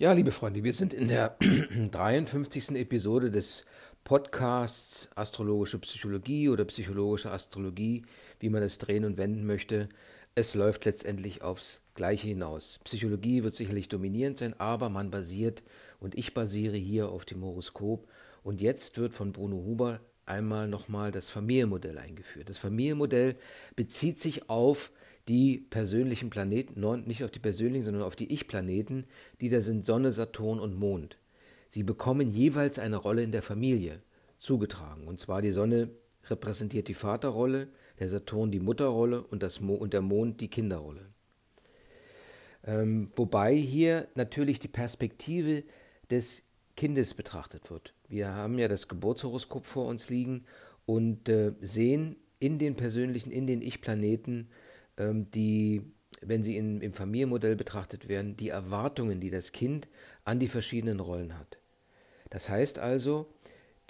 Ja, liebe Freunde, wir sind in der 53. Episode des Podcasts Astrologische Psychologie oder Psychologische Astrologie, wie man es drehen und wenden möchte. Es läuft letztendlich aufs Gleiche hinaus. Psychologie wird sicherlich dominierend sein, aber man basiert und ich basiere hier auf dem Horoskop. Und jetzt wird von Bruno Huber einmal nochmal das Familienmodell eingeführt. Das Familienmodell bezieht sich auf die persönlichen Planeten, nicht auf die persönlichen, sondern auf die Ich-Planeten, die da sind Sonne, Saturn und Mond. Sie bekommen jeweils eine Rolle in der Familie zugetragen. Und zwar die Sonne repräsentiert die Vaterrolle, der Saturn die Mutterrolle und, das Mo und der Mond die Kinderrolle. Ähm, wobei hier natürlich die Perspektive des Kindes betrachtet wird. Wir haben ja das Geburtshoroskop vor uns liegen und äh, sehen in den persönlichen, in den Ich-Planeten die, wenn sie in, im Familienmodell betrachtet werden, die Erwartungen, die das Kind an die verschiedenen Rollen hat. Das heißt also,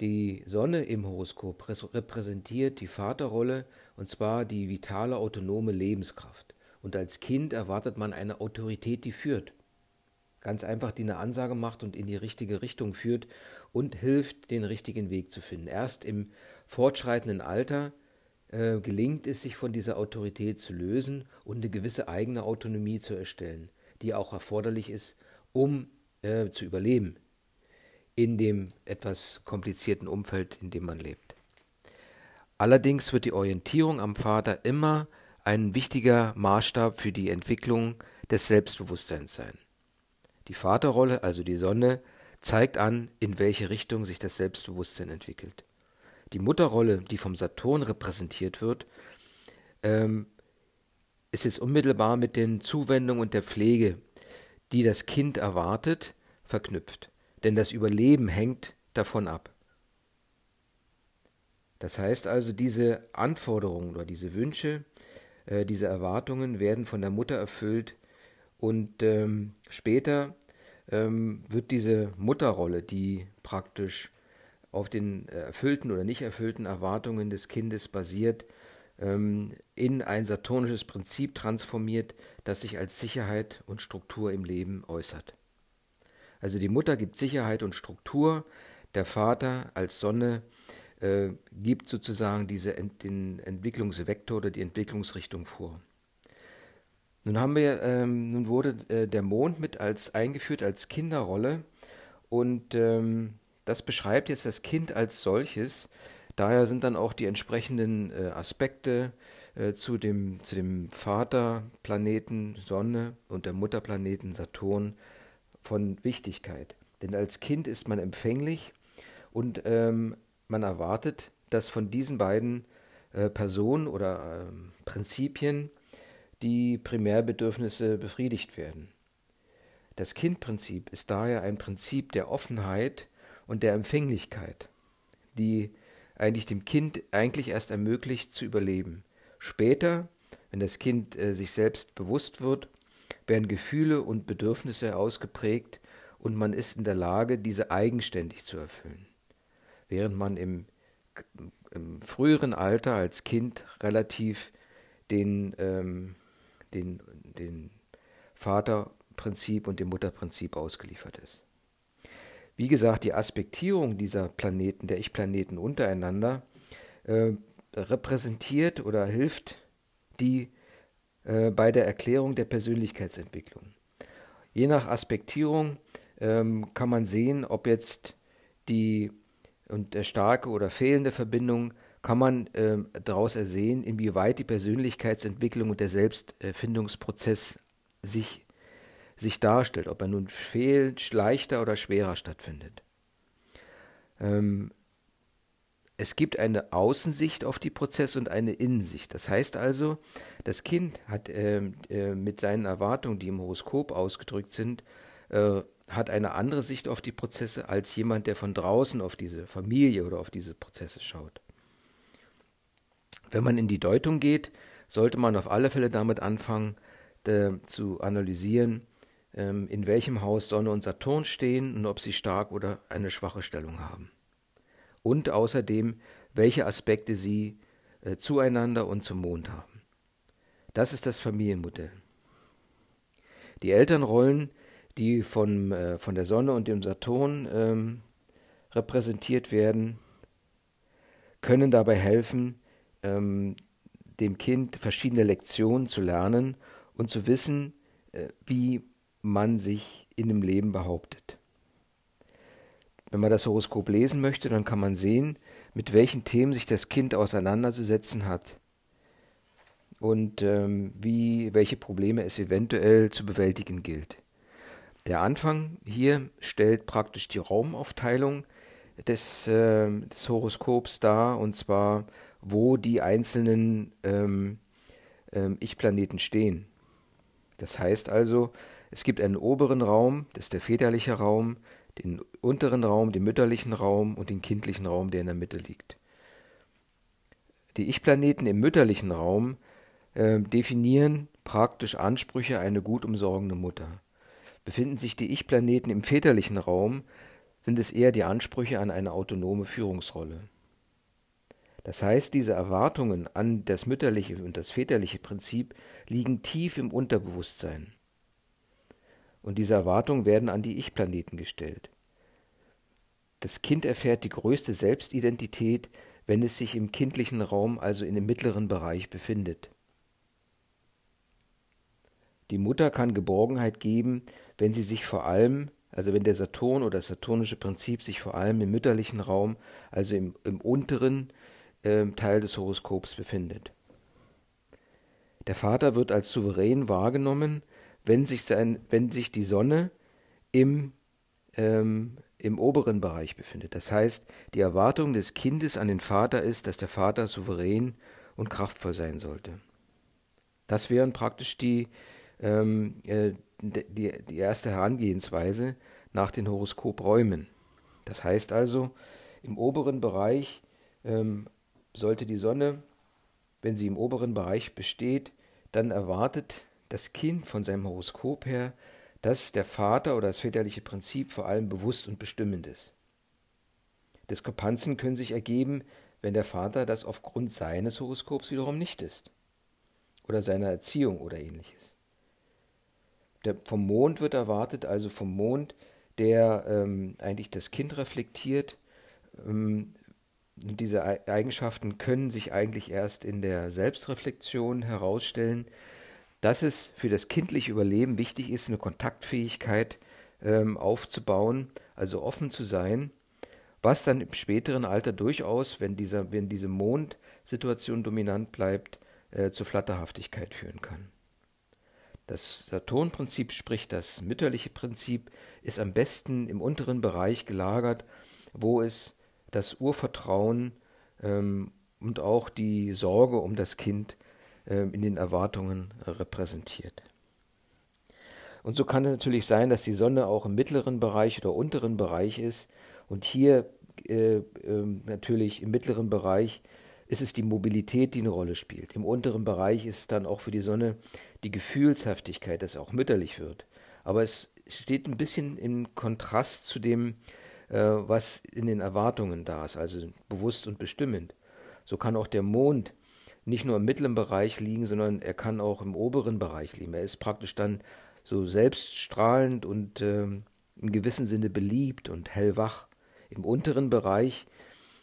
die Sonne im Horoskop repräsentiert die Vaterrolle und zwar die vitale, autonome Lebenskraft. Und als Kind erwartet man eine Autorität, die führt. Ganz einfach, die eine Ansage macht und in die richtige Richtung führt und hilft, den richtigen Weg zu finden. Erst im fortschreitenden Alter äh, gelingt es, sich von dieser Autorität zu lösen und eine gewisse eigene Autonomie zu erstellen, die auch erforderlich ist, um äh, zu überleben in dem etwas komplizierten Umfeld, in dem man lebt. Allerdings wird die Orientierung am Vater immer ein wichtiger Maßstab für die Entwicklung des Selbstbewusstseins sein. Die Vaterrolle, also die Sonne, zeigt an, in welche Richtung sich das Selbstbewusstsein entwickelt die Mutterrolle, die vom Saturn repräsentiert wird, ähm, ist jetzt unmittelbar mit den Zuwendungen und der Pflege, die das Kind erwartet, verknüpft. Denn das Überleben hängt davon ab. Das heißt also, diese Anforderungen oder diese Wünsche, äh, diese Erwartungen werden von der Mutter erfüllt und ähm, später ähm, wird diese Mutterrolle, die praktisch auf den äh, erfüllten oder nicht erfüllten Erwartungen des Kindes basiert, ähm, in ein saturnisches Prinzip transformiert, das sich als Sicherheit und Struktur im Leben äußert. Also die Mutter gibt Sicherheit und Struktur, der Vater als Sonne äh, gibt sozusagen diese den Entwicklungsvektor oder die Entwicklungsrichtung vor. Nun haben wir, ähm, nun wurde äh, der Mond mit als eingeführt als Kinderrolle und ähm, das beschreibt jetzt das Kind als solches. Daher sind dann auch die entsprechenden äh, Aspekte äh, zu, dem, zu dem Vaterplaneten Sonne und der Mutterplaneten Saturn von Wichtigkeit. Denn als Kind ist man empfänglich und ähm, man erwartet, dass von diesen beiden äh, Personen oder ähm, Prinzipien die Primärbedürfnisse befriedigt werden. Das Kindprinzip ist daher ein Prinzip der Offenheit und der Empfänglichkeit, die eigentlich dem Kind eigentlich erst ermöglicht zu überleben. Später, wenn das Kind äh, sich selbst bewusst wird, werden Gefühle und Bedürfnisse ausgeprägt und man ist in der Lage, diese eigenständig zu erfüllen. Während man im, im früheren Alter als Kind relativ den, ähm, den, den Vaterprinzip und dem Mutterprinzip ausgeliefert ist. Wie gesagt, die Aspektierung dieser Planeten, der Ich-Planeten untereinander, äh, repräsentiert oder hilft die äh, bei der Erklärung der Persönlichkeitsentwicklung. Je nach Aspektierung ähm, kann man sehen, ob jetzt die und der starke oder fehlende Verbindung kann man äh, daraus ersehen, inwieweit die Persönlichkeitsentwicklung und der Selbstfindungsprozess sich sich darstellt, ob er nun fehl, leichter oder schwerer stattfindet. Ähm, es gibt eine Außensicht auf die Prozesse und eine Innensicht. Das heißt also, das Kind hat äh, äh, mit seinen Erwartungen, die im Horoskop ausgedrückt sind, äh, hat eine andere Sicht auf die Prozesse als jemand, der von draußen auf diese Familie oder auf diese Prozesse schaut. Wenn man in die Deutung geht, sollte man auf alle Fälle damit anfangen, äh, zu analysieren, in welchem Haus Sonne und Saturn stehen und ob sie stark oder eine schwache Stellung haben. Und außerdem, welche Aspekte sie äh, zueinander und zum Mond haben. Das ist das Familienmodell. Die Elternrollen die von, äh, von der Sonne und dem Saturn ähm, repräsentiert werden, können dabei helfen, ähm, dem Kind verschiedene Lektionen zu lernen und zu wissen, äh, wie man sich in dem Leben behauptet. Wenn man das Horoskop lesen möchte, dann kann man sehen, mit welchen Themen sich das Kind auseinanderzusetzen hat und ähm, wie, welche Probleme es eventuell zu bewältigen gilt. Der Anfang hier stellt praktisch die Raumaufteilung des, äh, des Horoskops dar, und zwar, wo die einzelnen ähm, ähm, Ich-Planeten stehen. Das heißt also, es gibt einen oberen Raum, das ist der väterliche Raum, den unteren Raum, den mütterlichen Raum und den kindlichen Raum, der in der Mitte liegt. Die Ich-Planeten im mütterlichen Raum äh, definieren praktisch Ansprüche eine gut umsorgende Mutter. Befinden sich die Ich-Planeten im väterlichen Raum, sind es eher die Ansprüche an eine autonome Führungsrolle. Das heißt, diese Erwartungen an das mütterliche und das väterliche Prinzip liegen tief im Unterbewusstsein. Und diese Erwartungen werden an die Ich-Planeten gestellt. Das Kind erfährt die größte Selbstidentität, wenn es sich im kindlichen Raum, also in dem mittleren Bereich, befindet. Die Mutter kann Geborgenheit geben, wenn sie sich vor allem, also wenn der Saturn oder das saturnische Prinzip sich vor allem im mütterlichen Raum, also im, im unteren äh, Teil des Horoskops befindet. Der Vater wird als souverän wahrgenommen, wenn sich, sein, wenn sich die Sonne im, ähm, im oberen Bereich befindet. Das heißt, die Erwartung des Kindes an den Vater ist, dass der Vater souverän und kraftvoll sein sollte. Das wären praktisch die, ähm, äh, die, die erste Herangehensweise nach den Horoskopräumen. Das heißt also, im oberen Bereich ähm, sollte die Sonne, wenn sie im oberen Bereich besteht, dann erwartet das Kind von seinem Horoskop her, dass der Vater oder das väterliche Prinzip vor allem bewusst und bestimmend ist. Diskrepanzen können sich ergeben, wenn der Vater das aufgrund seines Horoskops wiederum nicht ist. Oder seiner Erziehung oder ähnliches. Der, vom Mond wird erwartet, also vom Mond, der ähm, eigentlich das Kind reflektiert. Ähm, diese Eigenschaften können sich eigentlich erst in der Selbstreflexion herausstellen, dass es für das kindliche Überleben wichtig ist, eine Kontaktfähigkeit ähm, aufzubauen, also offen zu sein, was dann im späteren Alter durchaus, wenn, dieser, wenn diese Mondsituation dominant bleibt, äh, zur Flatterhaftigkeit führen kann. Das Saturnprinzip, sprich das mütterliche Prinzip, ist am besten im unteren Bereich gelagert, wo es das Urvertrauen ähm, und auch die Sorge um das Kind in den Erwartungen repräsentiert. Und so kann es natürlich sein, dass die Sonne auch im mittleren Bereich oder unteren Bereich ist. Und hier äh, äh, natürlich im mittleren Bereich ist es die Mobilität, die eine Rolle spielt. Im unteren Bereich ist es dann auch für die Sonne die Gefühlshaftigkeit, dass auch mütterlich wird. Aber es steht ein bisschen im Kontrast zu dem, äh, was in den Erwartungen da ist, also bewusst und bestimmend. So kann auch der Mond nicht nur im mittleren Bereich liegen, sondern er kann auch im oberen Bereich liegen. Er ist praktisch dann so selbststrahlend und äh, im gewissen Sinne beliebt und hellwach. Im unteren Bereich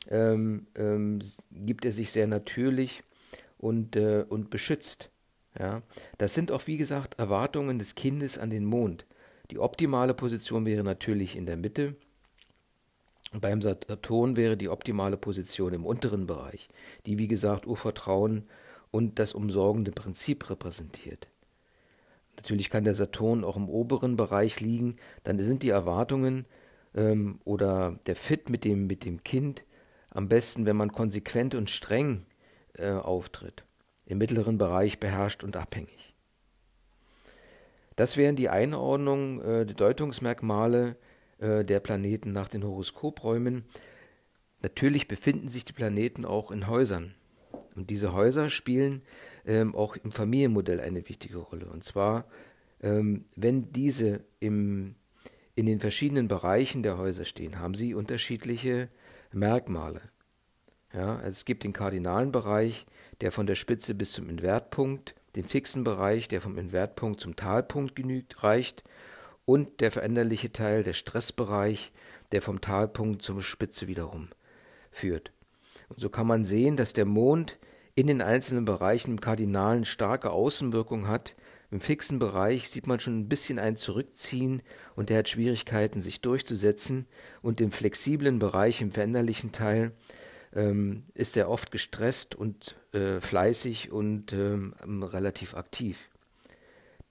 ähm, ähm, gibt er sich sehr natürlich und, äh, und beschützt. Ja? Das sind auch, wie gesagt, Erwartungen des Kindes an den Mond. Die optimale Position wäre natürlich in der Mitte beim Saturn wäre die optimale Position im unteren Bereich, die wie gesagt Urvertrauen und das umsorgende Prinzip repräsentiert. Natürlich kann der Saturn auch im oberen Bereich liegen, dann sind die Erwartungen ähm, oder der Fit mit dem, mit dem Kind am besten, wenn man konsequent und streng äh, auftritt, im mittleren Bereich beherrscht und abhängig. Das wären die Einordnungen, äh, die Deutungsmerkmale äh, der Planeten nach den Horoskopräumen. Natürlich befinden sich die Planeten auch in Häusern. Und diese Häuser spielen ähm, auch im Familienmodell eine wichtige Rolle. Und zwar, ähm, wenn diese im, in den verschiedenen Bereichen der Häuser stehen, haben sie unterschiedliche Merkmale. Ja, also es gibt den kardinalen Bereich, der von der Spitze bis zum Invertpunkt, den fixen Bereich, der vom Invertpunkt zum Talpunkt genügt, reicht und der veränderliche Teil, der Stressbereich, der vom Talpunkt zur Spitze wiederum führt. Und so kann man sehen, dass der Mond in den einzelnen Bereichen im Kardinalen starke Außenwirkung hat. Im fixen Bereich sieht man schon ein bisschen ein Zurückziehen und der hat Schwierigkeiten, sich durchzusetzen. Und im flexiblen Bereich, im veränderlichen Teil, ähm, ist er oft gestresst und äh, fleißig und ähm, relativ aktiv.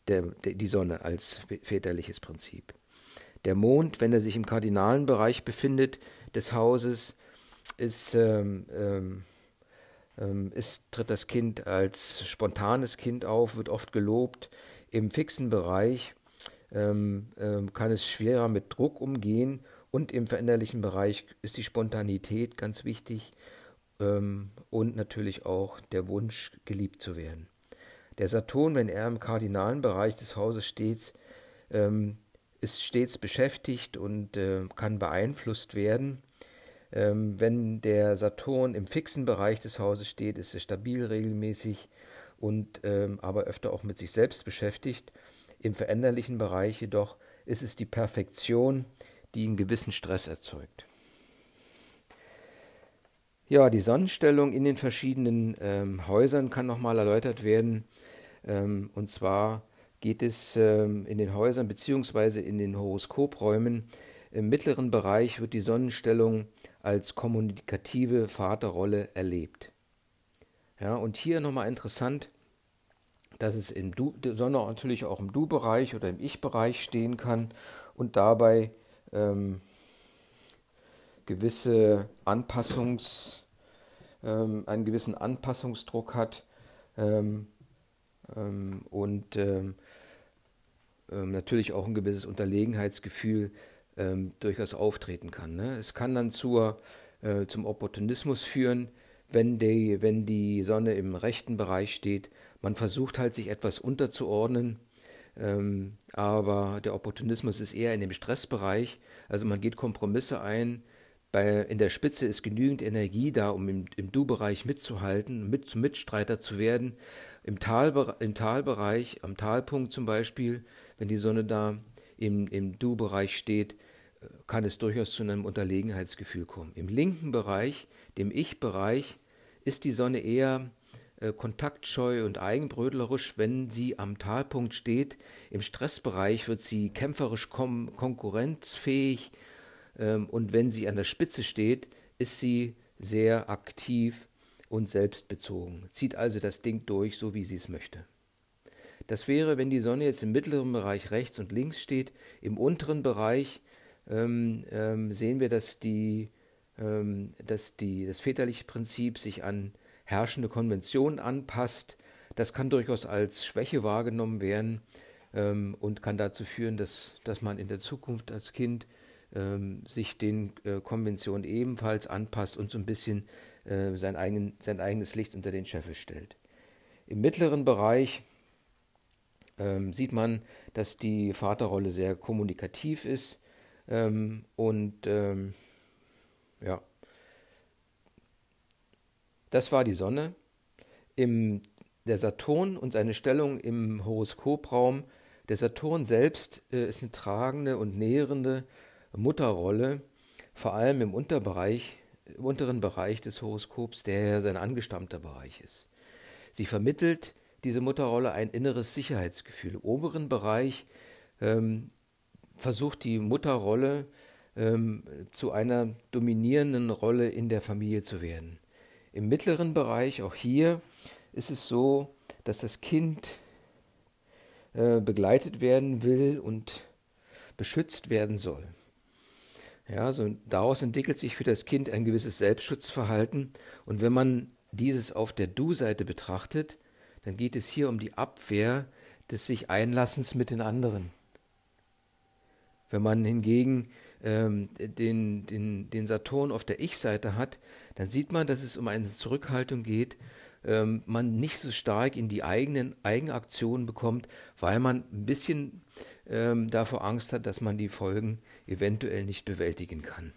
Der, der, die Sonne als väterliches Prinzip. Der Mond, wenn er sich im kardinalen Bereich befindet des Hauses, ist, ähm, ähm, ähm, ist, tritt das Kind als spontanes Kind auf, wird oft gelobt. Im fixen Bereich ähm, ähm, kann es schwerer mit Druck umgehen und im veränderlichen Bereich ist die Spontanität ganz wichtig ähm, und natürlich auch der Wunsch, geliebt zu werden. Der Saturn, wenn er im kardinalen Bereich des Hauses steht, ähm, ist stets beschäftigt und äh, kann beeinflusst werden. Ähm, wenn der Saturn im fixen Bereich des Hauses steht, ist er stabil regelmäßig und ähm, aber öfter auch mit sich selbst beschäftigt. Im veränderlichen Bereich jedoch ist es die Perfektion, die einen gewissen Stress erzeugt. Ja, die Sonnenstellung in den verschiedenen ähm, Häusern kann nochmal erläutert werden. Ähm, und zwar geht es ähm, in den Häusern bzw. in den Horoskopräumen. Im mittleren Bereich wird die Sonnenstellung als kommunikative Vaterrolle erlebt. Ja, und hier nochmal interessant, dass es im du, Sonne natürlich auch im Du-Bereich oder im Ich-Bereich stehen kann und dabei ähm, gewisse Anpassungs, ähm, einen gewissen Anpassungsdruck hat ähm, ähm und ähm, ähm, natürlich auch ein gewisses Unterlegenheitsgefühl durchaus auftreten kann. Ne? Es kann dann zur, äh, zum Opportunismus führen, wenn die, wenn die Sonne im rechten Bereich steht. Man versucht halt, sich etwas unterzuordnen, ähm, aber der Opportunismus ist eher in dem Stressbereich. Also man geht Kompromisse ein. Bei, in der Spitze ist genügend Energie da, um im, im Du-Bereich mitzuhalten, mit zum Mitstreiter zu werden. Im, Tal, Im Talbereich, am Talpunkt zum Beispiel, wenn die Sonne da im, im Du-Bereich steht, kann es durchaus zu einem Unterlegenheitsgefühl kommen. Im linken Bereich, dem Ich-Bereich, ist die Sonne eher äh, kontaktscheu und eigenbrödlerisch, wenn sie am Talpunkt steht. Im Stressbereich wird sie kämpferisch konkurrenzfähig und wenn sie an der Spitze steht, ist sie sehr aktiv und selbstbezogen, zieht also das Ding durch, so wie sie es möchte. Das väre, wenn die Sonne jetzt im mittleren Bereich rechts und links steht. Im unteren Bereich ähm, ähm, sehen wir, dass, die, ähm, dass die, das väterliche Prinzip sich an herrschende Konventionen anpasst. Das kann durchaus als Schwäche wahrgenommen werden ähm, und kann dazu führen, dass, dass man in der Zukunft als Kind ähm, sich den äh, Konventionen ebenfalls anpasst und so ein bisschen äh, sein, eigen, sein eigenes Licht unter den Scheffel stellt. Im mittleren Bereich ähm, sieht man, dass die Vaterrolle sehr kommunikativ ist ähm, und ähm, ja, das war die Sonne. Im, der Saturn und seine Stellung im Horoskopraum. Der Saturn selbst äh, ist eine tragende und nährende Mutterrolle, vor allem im Unterbereich, im unteren Bereich des Horoskops, der ja sein angestammter Bereich ist. Sie vermittelt diese Mutterrolle ein inneres Sicherheitsgefühl. Im oberen Bereich ähm, versucht die Mutterrolle ähm, zu einer dominierenden Rolle in der Familie zu werden. Im mittleren Bereich, auch hier, ist es so, dass das Kind äh, begleitet werden will und beschützt werden soll. Ja, so daraus entwickelt sich für das Kind ein gewisses Selbstschutzverhalten. Und wenn man dieses auf der Du-Seite betrachtet, dann geht es hier um die Abwehr des sich Einlassens mit den anderen. Wenn man hingegen ähm, den, den, den Saturn auf der Ich-Seite hat, dann sieht man, dass es um eine Zurückhaltung geht, ähm, man nicht so stark in die eigenen Eigenaktionen bekommt, weil man ein bisschen ähm, davor Angst hat, dass man die Folgen eventuell nicht bewältigen kann.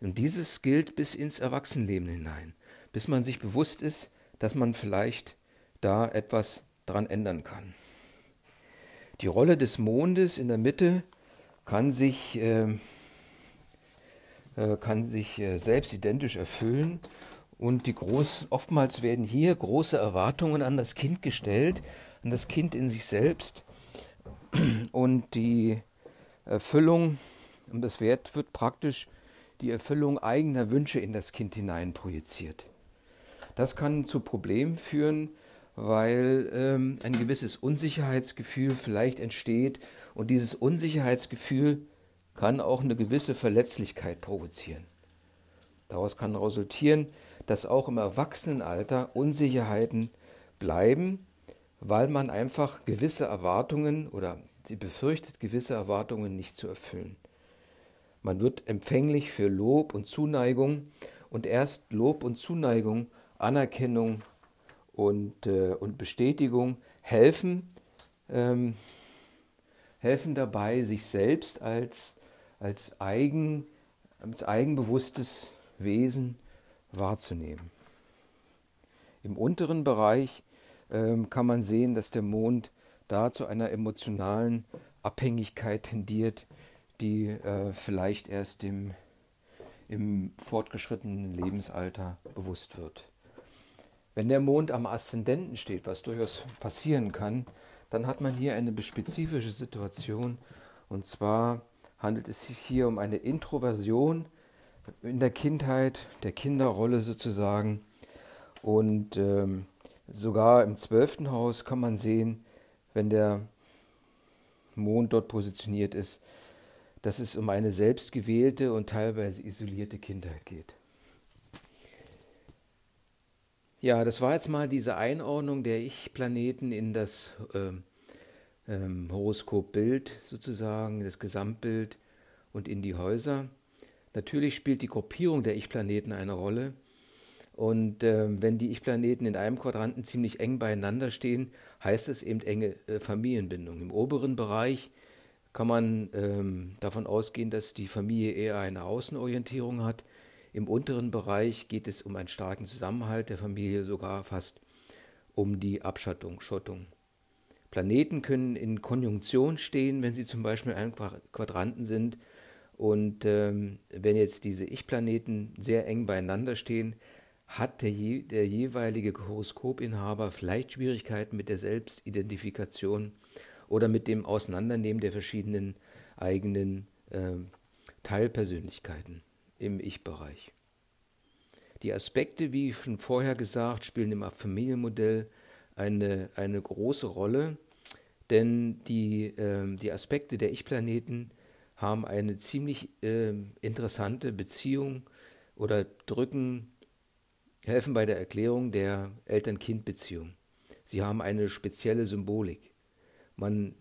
Und dieses gilt bis ins Erwachsenenleben hinein, bis man sich bewusst ist, dass man vielleicht da etwas dran ändern kann. Die Rolle des Mondes in der Mitte kann sich, äh, äh, kann sich äh, selbst identisch erfüllen und die groß, oftmals werden hier große Erwartungen an das Kind gestellt, an das Kind in sich selbst und die Erfüllung, und das Wert wird praktisch die Erfüllung eigener Wünsche in das Kind hinein projiziert. Das kann zu Problemen führen, weil ähm, ein gewisses Unsicherheitsgefühl vielleicht entsteht und dieses Unsicherheitsgefühl kann auch eine gewisse Verletzlichkeit provozieren. Daraus kann resultieren, dass auch im Erwachsenenalter Unsicherheiten bleiben, weil man einfach gewisse Erwartungen oder sie befürchtet, gewisse Erwartungen nicht zu erfüllen. Man wird empfänglich für Lob und Zuneigung und erst Lob und Zuneigung, Anerkennung und, äh, und Bestätigung helfen, ähm, helfen dabei, sich selbst als, als, eigen, als eigenbewusstes Wesen wahrzunehmen. Im unteren Bereich ähm, kann man sehen, dass der Mond da zu einer emotionalen Abhängigkeit tendiert, die äh, vielleicht erst im, im fortgeschrittenen Lebensalter bewusst wird. Wenn der Mond am Aszendenten steht, was durchaus passieren kann, dann hat man hier eine spezifische Situation. Und zwar handelt es sich hier um eine Introversion in der Kindheit, der Kinderrolle sozusagen. Und ähm, sogar im zwölften Haus kann man sehen, wenn der Mond dort positioniert ist, dass es um eine selbstgewählte und teilweise isolierte Kindheit geht. Ja, das war jetzt mal diese Einordnung der Ich-Planeten in das ähm, ähm, Horoskopbild sozusagen, das Gesamtbild und in die Häuser. Natürlich spielt die Gruppierung der Ich-Planeten eine Rolle. Und äh, wenn die Ich-Planeten in einem Quadranten ziemlich eng beieinander stehen, heißt es eben enge äh, Familienbindung. Im oberen Bereich kann man ähm, davon ausgehen, dass die Familie eher eine Außenorientierung hat. Im unteren Bereich geht es um einen starken Zusammenhalt der Familie, sogar fast um die Abschattung, Schottung. Planeten können in Konjunktion stehen, wenn sie zum Beispiel in einem Quadranten sind und ähm, wenn jetzt diese Ich-Planeten sehr eng beieinander stehen, hat der, je, der jeweilige Horoskopinhaber vielleicht Schwierigkeiten mit der Selbstidentifikation oder mit dem Auseinandernehmen der verschiedenen eigenen äh, Teilpersönlichkeiten im Ich-Bereich. Die Aspekte, wie schon vorher gesagt, spielen im Familienmodell eine, eine große Rolle, denn die, äh, die Aspekte der Ich-Planeten haben eine ziemlich äh, interessante Beziehung oder drücken, helfen bei der Erklärung der Eltern-Kind-Beziehung. Sie haben eine spezielle Symbolik. Man,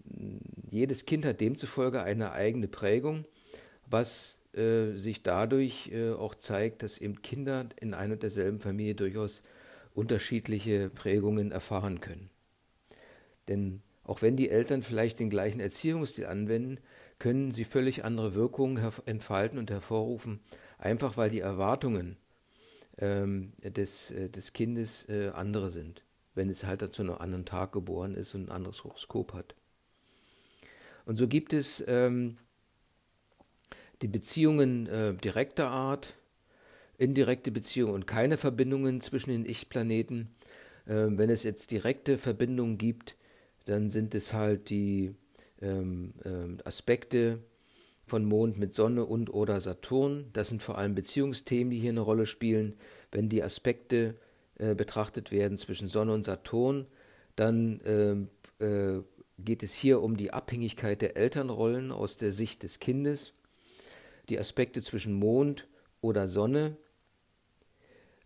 jedes Kind hat demzufolge eine eigene Prägung, was äh, sich dadurch äh, auch zeigt, dass eben Kinder in einer und derselben Familie durchaus unterschiedliche Prägungen erfahren können. Denn auch wenn die Eltern vielleicht den gleichen Erziehungsstil anwenden, können sie völlig andere Wirkungen entfalten und hervorrufen, einfach weil die Erwartungen ähm, des, äh, des Kindes äh, andere sind, wenn es halt zu einem anderen Tag geboren ist und ein anderes Horoskop hat. Und so gibt es ähm, die Beziehungen äh, direkter Art, indirekte Beziehungen und keine Verbindungen zwischen den Ich-Planeten. Äh, wenn es jetzt direkte Verbindungen gibt, dann sind es halt die ähm, ähm, Aspekte von Mond mit Sonne und oder Saturn. Das sind vor allem Beziehungsthemen, die hier eine Rolle spielen. Wenn die Aspekte äh, betrachtet werden zwischen Sonne und Saturn, dann ähm, äh, geht es hier um die Abhängigkeit der Elternrollen aus der Sicht des Kindes. Die Aspekte zwischen Mond oder Sonne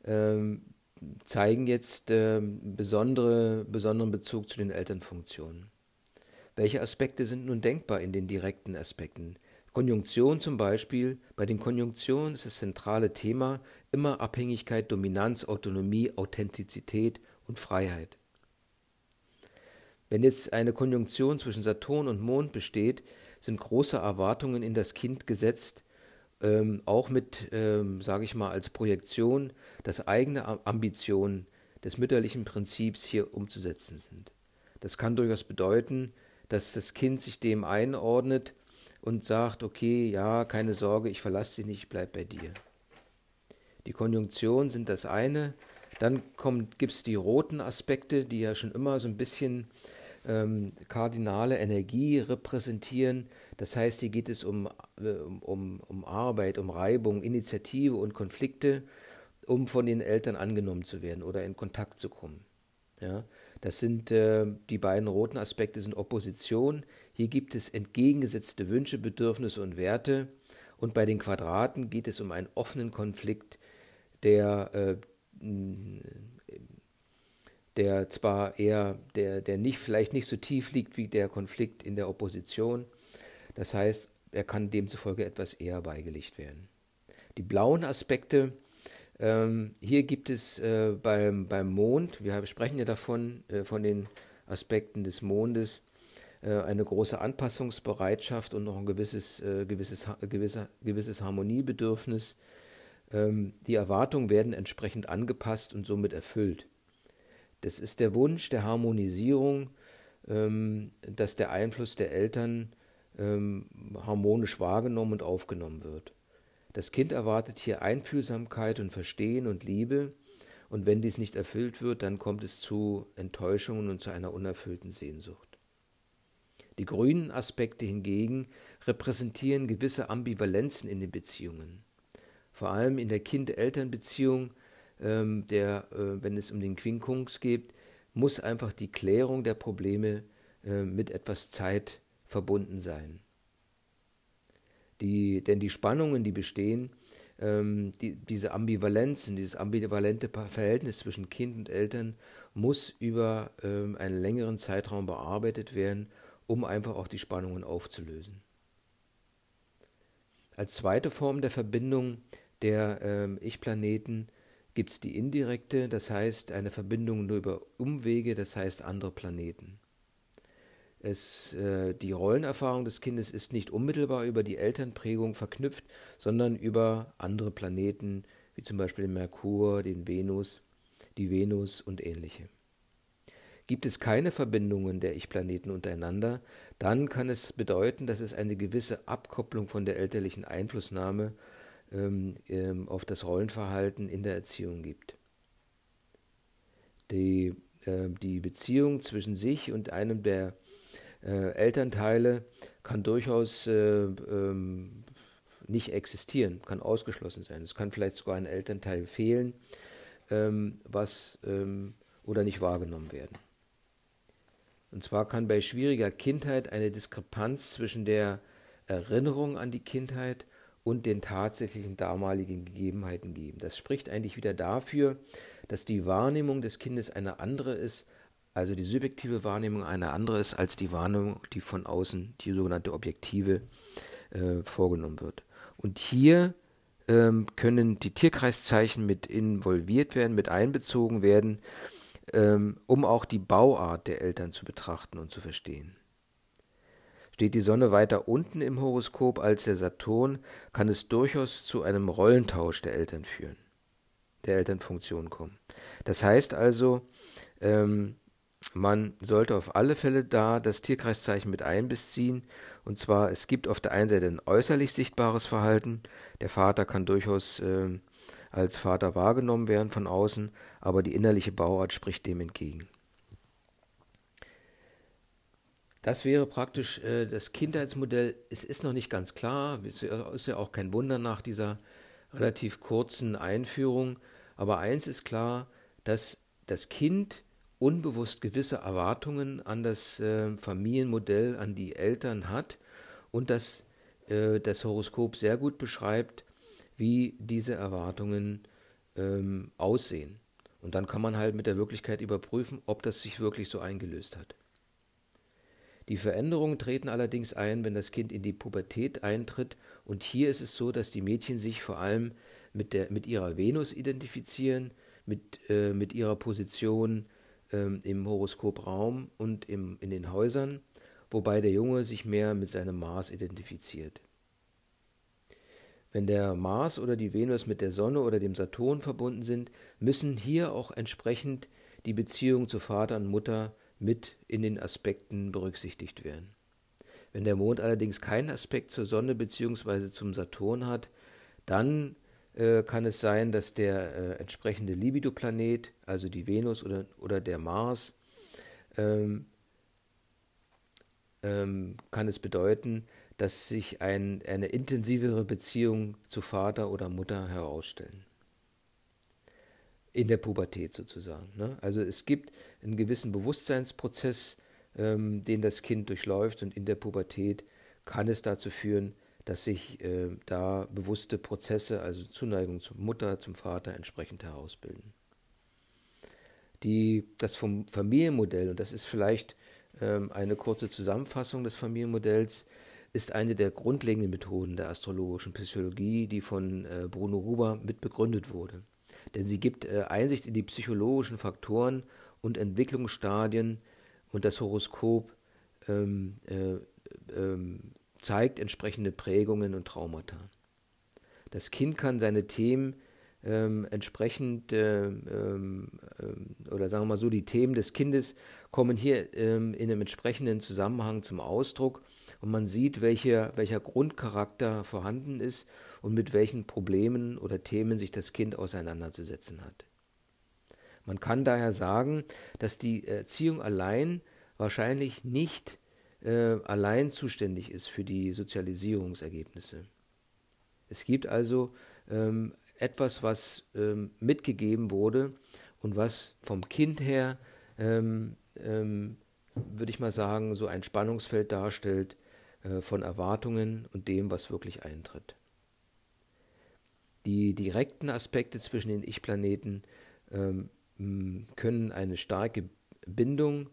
ähm, zeigen jetzt äh, besondere, besonderen Bezug zu den Elternfunktionen. Welche Aspekte sind nun denkbar in den direkten Aspekten? Konjunktion zum Beispiel. Bei den Konjunktionen ist das zentrale Thema immer Abhängigkeit, Dominanz, Autonomie, Authentizität und Freiheit. Wenn jetzt eine Konjunktion zwischen Saturn und Mond besteht, sind große Erwartungen in das Kind gesetzt, ähm, auch mit, ähm, sage ich mal, als Projektion, dass eigene Ambitionen des mütterlichen Prinzips hier umzusetzen sind. Das kann durchaus bedeuten, dass das Kind sich dem einordnet, und sagt, okay, ja, keine Sorge, ich verlasse dich nicht, ich bleib bei dir. Die Konjunktionen sind das eine. Dann gibt es die roten Aspekte, die ja schon immer so ein bisschen ähm, kardinale Energie repräsentieren. Das heißt, hier geht es um, äh, um, um Arbeit, um Reibung, Initiative und Konflikte, um von den Eltern angenommen zu werden oder in Kontakt zu kommen. Ja, das sind äh, die beiden roten Aspekte sind Opposition. Hier gibt es entgegengesetzte Wünsche, Bedürfnisse und Werte. Und bei den Quadraten geht es um einen offenen Konflikt, der äh, der zwar eher, der, der nicht, vielleicht nicht so tief liegt wie der Konflikt in der Opposition. Das heißt, er kann demzufolge etwas eher beigelegt werden. Die blauen Aspekte, ähm, hier gibt es äh, beim, beim Mond, wir sprechen ja davon, äh, von den Aspekten des Mondes, eine große Anpassungsbereitschaft und noch ein gewisses, äh, gewisses, gewisser, gewisses Harmoniebedürfnis. Ähm, die Erwartungen werden entsprechend angepasst und somit erfüllt. Das ist der Wunsch der Harmonisierung, ähm, dass der Einfluss der Eltern ähm, harmonisch wahrgenommen und aufgenommen wird. Das Kind erwartet hier Einfühlsamkeit und Verstehen und Liebe, und wenn dies nicht erfüllt wird, dann kommt es zu Enttäuschungen und zu einer unerfüllten Sehnsucht. Die grünen Aspekte hingegen repräsentieren gewisse Ambivalenzen in den Beziehungen. Vor allem in der Kind-Eltern-Beziehung ähm, äh, wenn es um den Quinkунgs geht, muss einfach die Klärung der Probleme äh, mit etwas Zeit verbunden sein. Die, denn die Spannungen, die bestehen, ähm, die, diese Ambivalenzen, dieses ambivalente Verhältnis zwischen Kind und Eltern muss über ähm, einen längeren Zeitraum bearbeitet werden, um einfach auch die Spannungen aufzulösen. Als zweite Form der Verbindung der ähm, Ich-Planeten gibt es die indirekte, das heißt eine Verbindung nur über Umwege, das heißt andere Planeten. Es, äh, die Rollenerfahrung des Kindes ist nicht unmittelbar über die Elternprägung verknüpft, sondern über andere Planeten, wie zum Beispiel den Merkur, den Venus, die Venus und ähnliche. Gibt es keine Verbindungen der Ich-Planeten untereinander, dann kann es bedeuten, dass es eine gewisse Abkopplung von der elterlichen Einflussnahme ähm, ähm, auf das Rollenverhalten in der Erziehung gibt. Die, äh, die Beziehung zwischen sich und einem der äh, Elternteile kann durchaus äh, ähm, nicht existieren, kann ausgeschlossen sein. Es kann vielleicht sogar ein Elternteil fehlen, ähm, was ähm, oder nicht wahrgenommen werden. Und zwar kann bei schwieriger Kindheit eine Diskrepanz zwischen der Erinnerung an die Kindheit und den tatsächlichen damaligen Gegebenheiten geben. Das spricht eigentlich wieder dafür, dass die Wahrnehmung des Kindes eine andere ist, also die subjektive Wahrnehmung eine andere ist als die Wahrnehmung, die von außen, die sogenannte objektive, äh, vorgenommen wird. Und hier ähm, können die Tierkreiszeichen mit involviert werden, mit einbezogen werden, ähm, um auch die Bauart der Eltern zu betrachten und zu verstehen. Steht die Sonne weiter unten im Horoskop als der Saturn, kann es durchaus zu einem Rollentausch der Eltern führen, der Elternfunktion kommen. Das heißt also, ähm, man sollte auf alle Fälle da das Tierkreiszeichen mit einbeziehen. Und zwar, es gibt auf der einen Seite ein äußerlich sichtbares Verhalten. Der Vater kann durchaus äh, als Vater wahrgenommen werden von außen, aber die innerliche Bauart spricht dem entgegen. Das wäre praktisch äh, das Kindheitsmodell. Es ist noch nicht ganz klar, es ist ja auch kein Wunder nach dieser relativ kurzen Einführung. Aber eins ist klar, dass das Kind unbewusst gewisse Erwartungen an das äh, Familienmodell, an die Eltern hat und dass äh, das Horoskop sehr gut beschreibt, wie diese Erwartungen ähm, aussehen. Und dann kann man halt mit der Wirklichkeit überprüfen, ob das sich wirklich so eingelöst hat. Die Veränderungen treten allerdings ein, wenn das Kind in die Pubertät eintritt, und hier ist es so, dass die Mädchen sich vor allem mit, der, mit ihrer Venus identifizieren, mit, äh, mit ihrer Position ähm, im Horoskopraum und im, in den Häusern, wobei der Junge sich mehr mit seinem Mars identifiziert. Wenn der Mars oder die Venus mit der Sonne oder dem Saturn verbunden sind, müssen hier auch entsprechend die Beziehung zu Vater und Mutter mit in den Aspekten berücksichtigt werden. Wenn der Mond allerdings keinen Aspekt zur Sonne bzw. zum Saturn hat, dann äh, kann es sein, dass der äh, entsprechende Libido-Planet, also die Venus oder, oder der Mars, ähm, ähm, kann es bedeuten, dass sich ein, eine intensivere Beziehung zu Vater oder Mutter herausstellen. In der Pubertät sozusagen. Ne? Also es gibt einen gewissen Bewusstseinsprozess, ähm, den das Kind durchläuft und in der Pubertät kann es dazu führen, dass sich äh, da bewusste Prozesse, also Zuneigung zur Mutter, zum Vater entsprechend herausbilden. Die, das vom Familienmodell, und das ist vielleicht ähm, eine kurze Zusammenfassung des Familienmodells, ist eine der grundlegenden Methoden der astrologischen Psychologie, die von äh, Bruno Huber mit begründet wurde. Denn sie gibt äh, Einsicht in die psychologischen Faktoren und Entwicklungsstadien und das Horoskop ähm, äh, ähm, zeigt entsprechende Prägungen und Traumata. Das Kind kann seine Themen ähm, entsprechend, äh, ähm, äh, oder sagen wir mal so, die Themen des Kindes kommen hier ähm, in einem entsprechenden Zusammenhang zum Ausdruck und man sieht, welche, welcher Grundcharakter vorhanden ist und mit welchen Problemen oder Themen sich das Kind auseinanderzusetzen hat. Man kann daher sagen, dass die Erziehung allein wahrscheinlich nicht äh, allein zuständig ist für die Sozialisierungsergebnisse. Es gibt also ähm, etwas, was ähm, mitgegeben wurde und was vom Kind her, ähm, ähm, würde ich mal sagen, so ein Spannungsfeld darstellt äh, von Erwartungen und dem, was wirklich eintritt. Die direkten Aspekte zwischen den Ich-Planeten ähm, können eine starke Bindung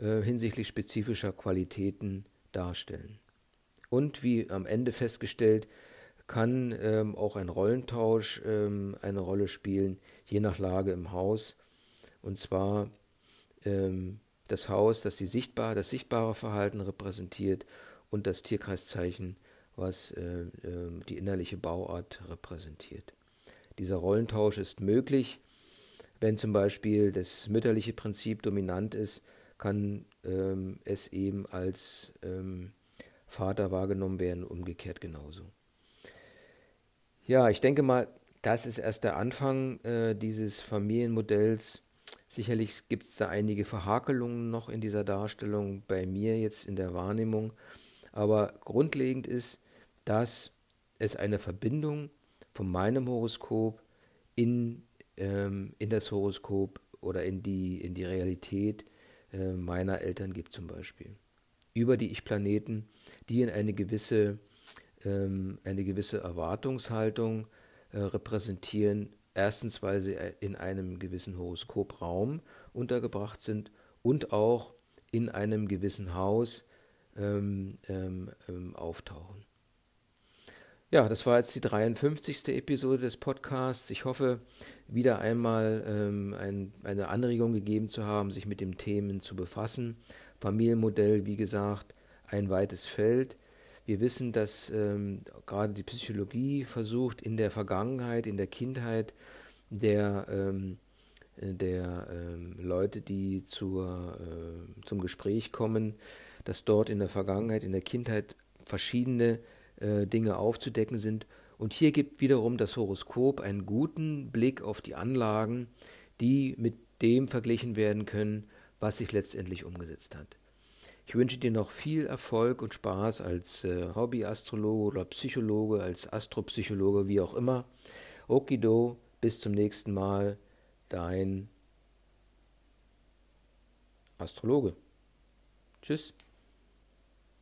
äh, hinsichtlich spezifischer Qualitäten darstellen. Und wie am Ende festgestellt, kann ähm, auch ein Rollentausch ähm, eine Rolle spielen, je nach Lage im Haus. Und zwar ähm, das Haus, das die sichtbar, das sichtbare Verhalten repräsentiert und das Tierkreiszeichen, was äh, äh, die innerliche Bauart repräsentiert. Dieser Rollentausch ist möglich, wenn zum Beispiel das mütterliche Prinzip dominant ist, kann ähm, es eben als ähm, Vater wahrgenommen werden, umgekehrt genauso. Ja, ich denke mal, das ist erst der Anfang äh, dieses Familienmodells. Sicherlich gibt es da einige Verhakelungen noch in dieser Darstellung, bei mir jetzt in der Wahrnehmung. Aber grundlegend ist, dass es eine Verbindung von meinem Horoskop in, ähm, in das Horoskop oder in die, in die Realität äh, meiner Eltern gibt zum Beispiel. Über die Ich-Planeten, die in eine gewisse, ähm, eine gewisse Erwartungshaltung äh, repräsentieren. Erstens, weil sie äh, in einem gewissen Horoskopraum untergebracht sind und auch in einem gewissen Haus ähm, ähm, ähm auftauchen. Ja, das war jetzt die 53. Episode des Podcasts. Ich hoffe, wieder einmal ähm, ein, eine Anregung gegeben zu haben, sich mit dem Themen zu befassen. Familienmodell, wie gesagt, ein weites Feld. Wir wissen, dass ähm, gerade die Psychologie versucht, in der Vergangenheit, in der Kindheit der, ähm, der ähm, Leute, die zur, äh, zum Gespräch kommen, dass dort in der Vergangenheit, in der Kindheit verschiedene äh, Dinge aufzudecken sind. Und hier gibt wiederum das Horoskop einen guten Blick auf die Anlagen, die mit dem verglichen werden können, was sich letztendlich umgesetzt hat. Ich wünsche dir noch viel Erfolg und Spaß als äh, Hobbyastrologe oder Psychologe, als Astropsychologe, wie auch immer. Okido, bis zum nächsten Mal, dein Astrologe. Tschüss.